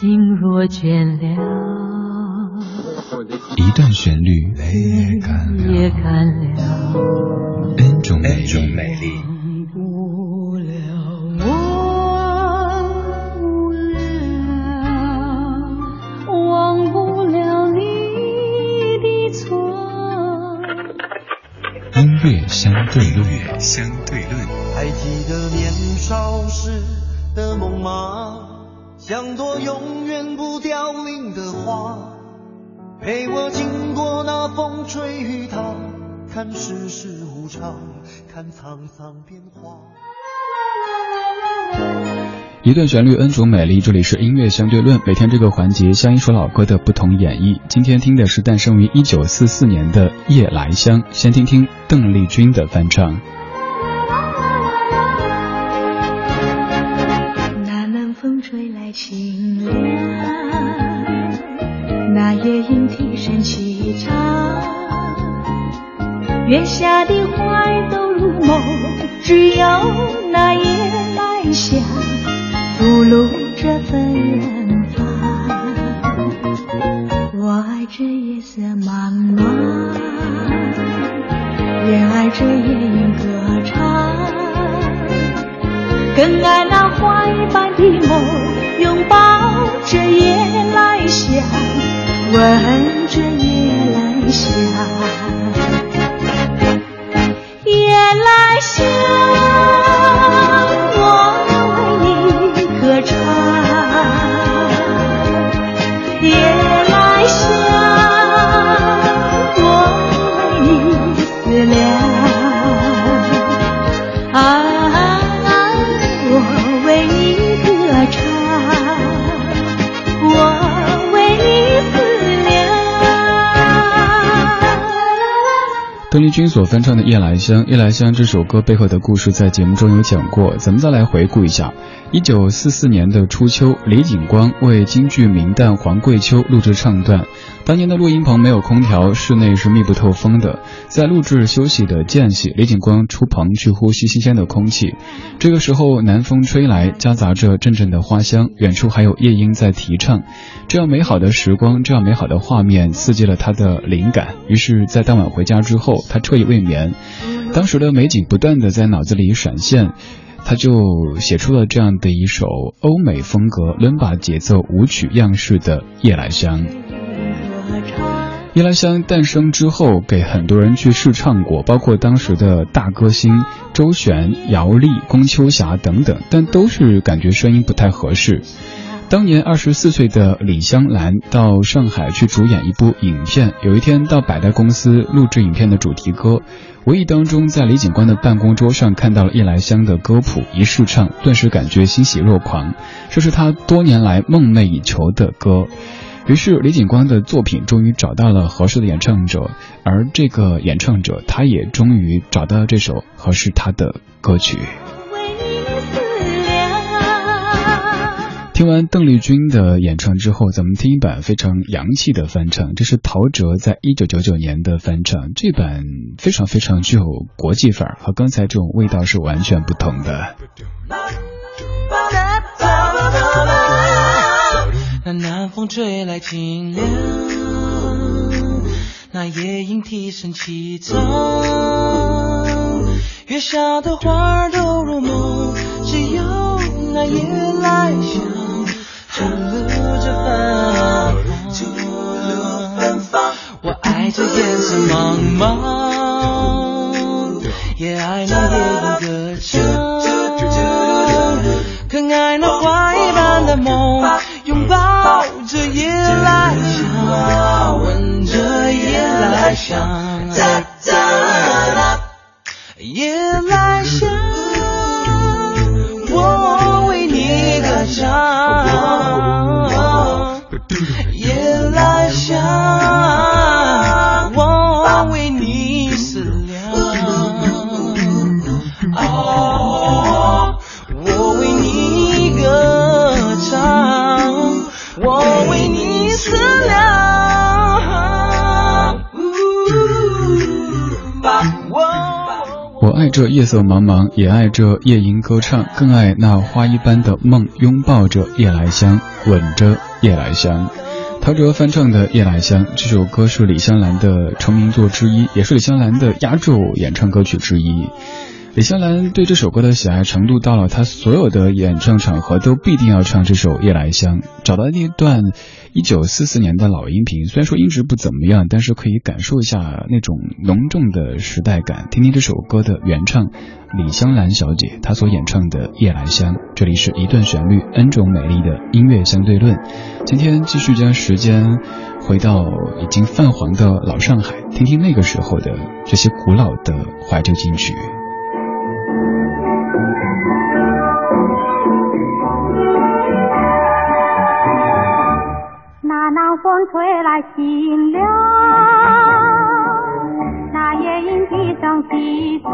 心若倦了，一段旋律，泪也干了，恩种美丽。忘不了你的错。音乐相对论，相对论。还记得年少时的梦吗？像朵永远不凋零的花，陪我经过那风吹雨打，看世事无常，看沧桑变化。一段旋律恩主美丽。这里是音乐相对论，每天这个环节，像一首老歌的不同演绎。今天听的是诞生于一九四四年的《夜来香》，先听听邓丽君的翻唱。月下的花儿都入梦，只有那夜来香。吐露着芬芳，我爱这夜色茫茫，也爱这夜莺歌唱，更爱那花一般的梦，拥抱着夜来香，闻着夜来香，乡，我为你歌唱夜来香。我为你思。等君所翻唱的《夜来香》，《夜来香》这首歌背后的故事在节目中有讲过，咱们再来回顾一下。一九四四年的初秋，李景光为京剧名旦黄桂秋录制唱段。当年的录音棚没有空调，室内是密不透风的。在录制休息的间隙，李景光出棚去呼吸新鲜的空气。这个时候，南风吹来，夹杂着阵阵的花香，远处还有夜莺在啼唱。这样美好的时光，这样美好的画面，刺激了他的灵感。于是，在当晚回家之后，他彻夜未眠，当时的美景不断的在脑子里闪现。他就写出了这样的一首欧美风格伦巴节奏舞曲样式的《夜来香》。《夜来香》诞生之后，给很多人去试唱过，包括当时的大歌星周璇、姚丽、龚秋霞等等，但都是感觉声音不太合适。当年二十四岁的李香兰到上海去主演一部影片，有一天到百代公司录制影片的主题歌。无意当中，在李警官的办公桌上看到了《夜来香》的歌谱，一试唱，顿时感觉欣喜若狂。这是他多年来梦寐以求的歌。于是，李警官的作品终于找到了合适的演唱者，而这个演唱者，他也终于找到了这首合适他的歌曲。听完邓丽君的演唱之后，咱们听一版非常洋气的翻唱，这是陶喆在一九九九年的翻唱，这版非常非常具有国际范儿，和刚才这种味道是完全不同的。那南风吹来清凉，那夜莺啼声齐唱，月下的花儿都入梦，只有那夜来香。吐露着芬芳，我爱这夜色茫茫，也爱那夜莺歌唱，更爱那花一般的梦，拥抱着夜来香，闻着夜来香，夜来这夜色茫茫，也爱这夜莺歌唱，更爱那花一般的梦，拥抱着夜来香，吻着。夜来香》。陶喆翻唱的《夜来香》这首歌是李香兰的成名作之一，也是李香兰的压轴演唱歌曲之一。李香兰对这首歌的喜爱程度到了，她所有的演唱场合都必定要唱这首《夜来香》。找到那段一九四四年的老音频，虽然说音质不怎么样，但是可以感受一下那种浓重的时代感。听听这首歌的原唱李香兰小姐她所演唱的《夜来香》。这里是一段旋律，n 种美丽的音乐相对论。今天继续将时间回到已经泛黄的老上海，听听那个时候的这些古老的怀旧金曲。心凉，那夜莺啼声细唱，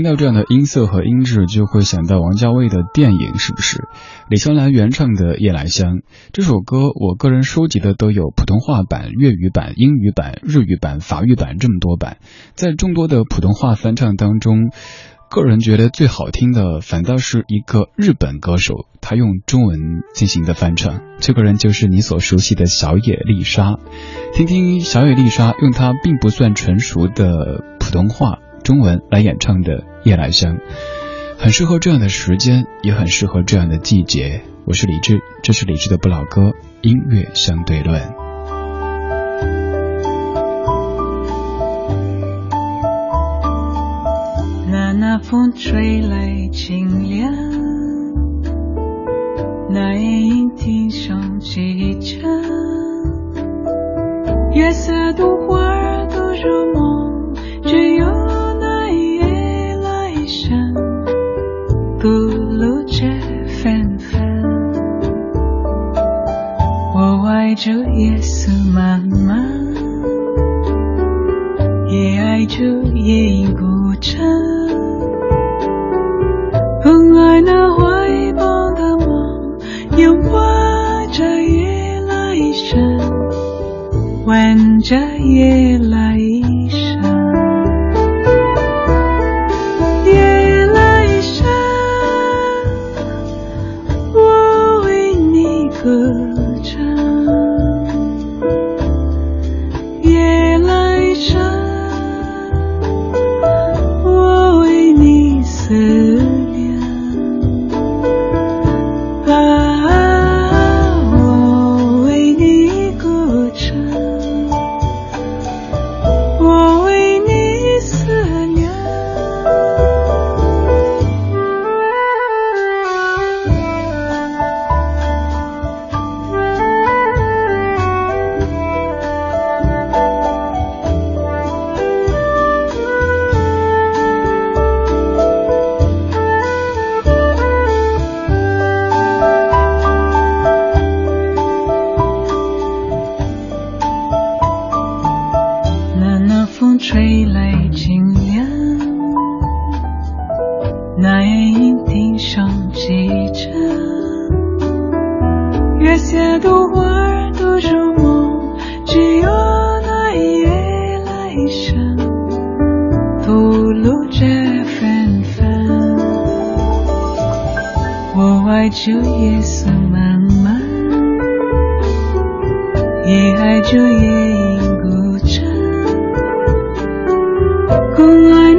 听到这样的音色和音质，就会想到王家卫的电影，是不是？李香兰原唱的《夜来香》这首歌，我个人收集的都有普通话版、粤语版、英语版、日语版、法语版这么多版。在众多的普通话翻唱当中，个人觉得最好听的反倒是一个日本歌手，他用中文进行的翻唱。这个人就是你所熟悉的小野丽莎。听听小野丽莎用她并不算纯熟的普通话。中文来演唱的《夜来香》，很适合这样的时间，也很适合这样的季节。我是李志，这是李志的不老歌音乐相对论。那那风吹来清凉，那夜莺啼声齐唱，月色独花都入梦，只有。着夜色茫茫，也爱着夜莺歌唱，很爱那怀抱的梦，拥抱着夜来香，闻着夜下的花儿少梦只有那一夜来香吐露着芬芳我爱这夜色茫茫也爱这夜莺孤唱更爱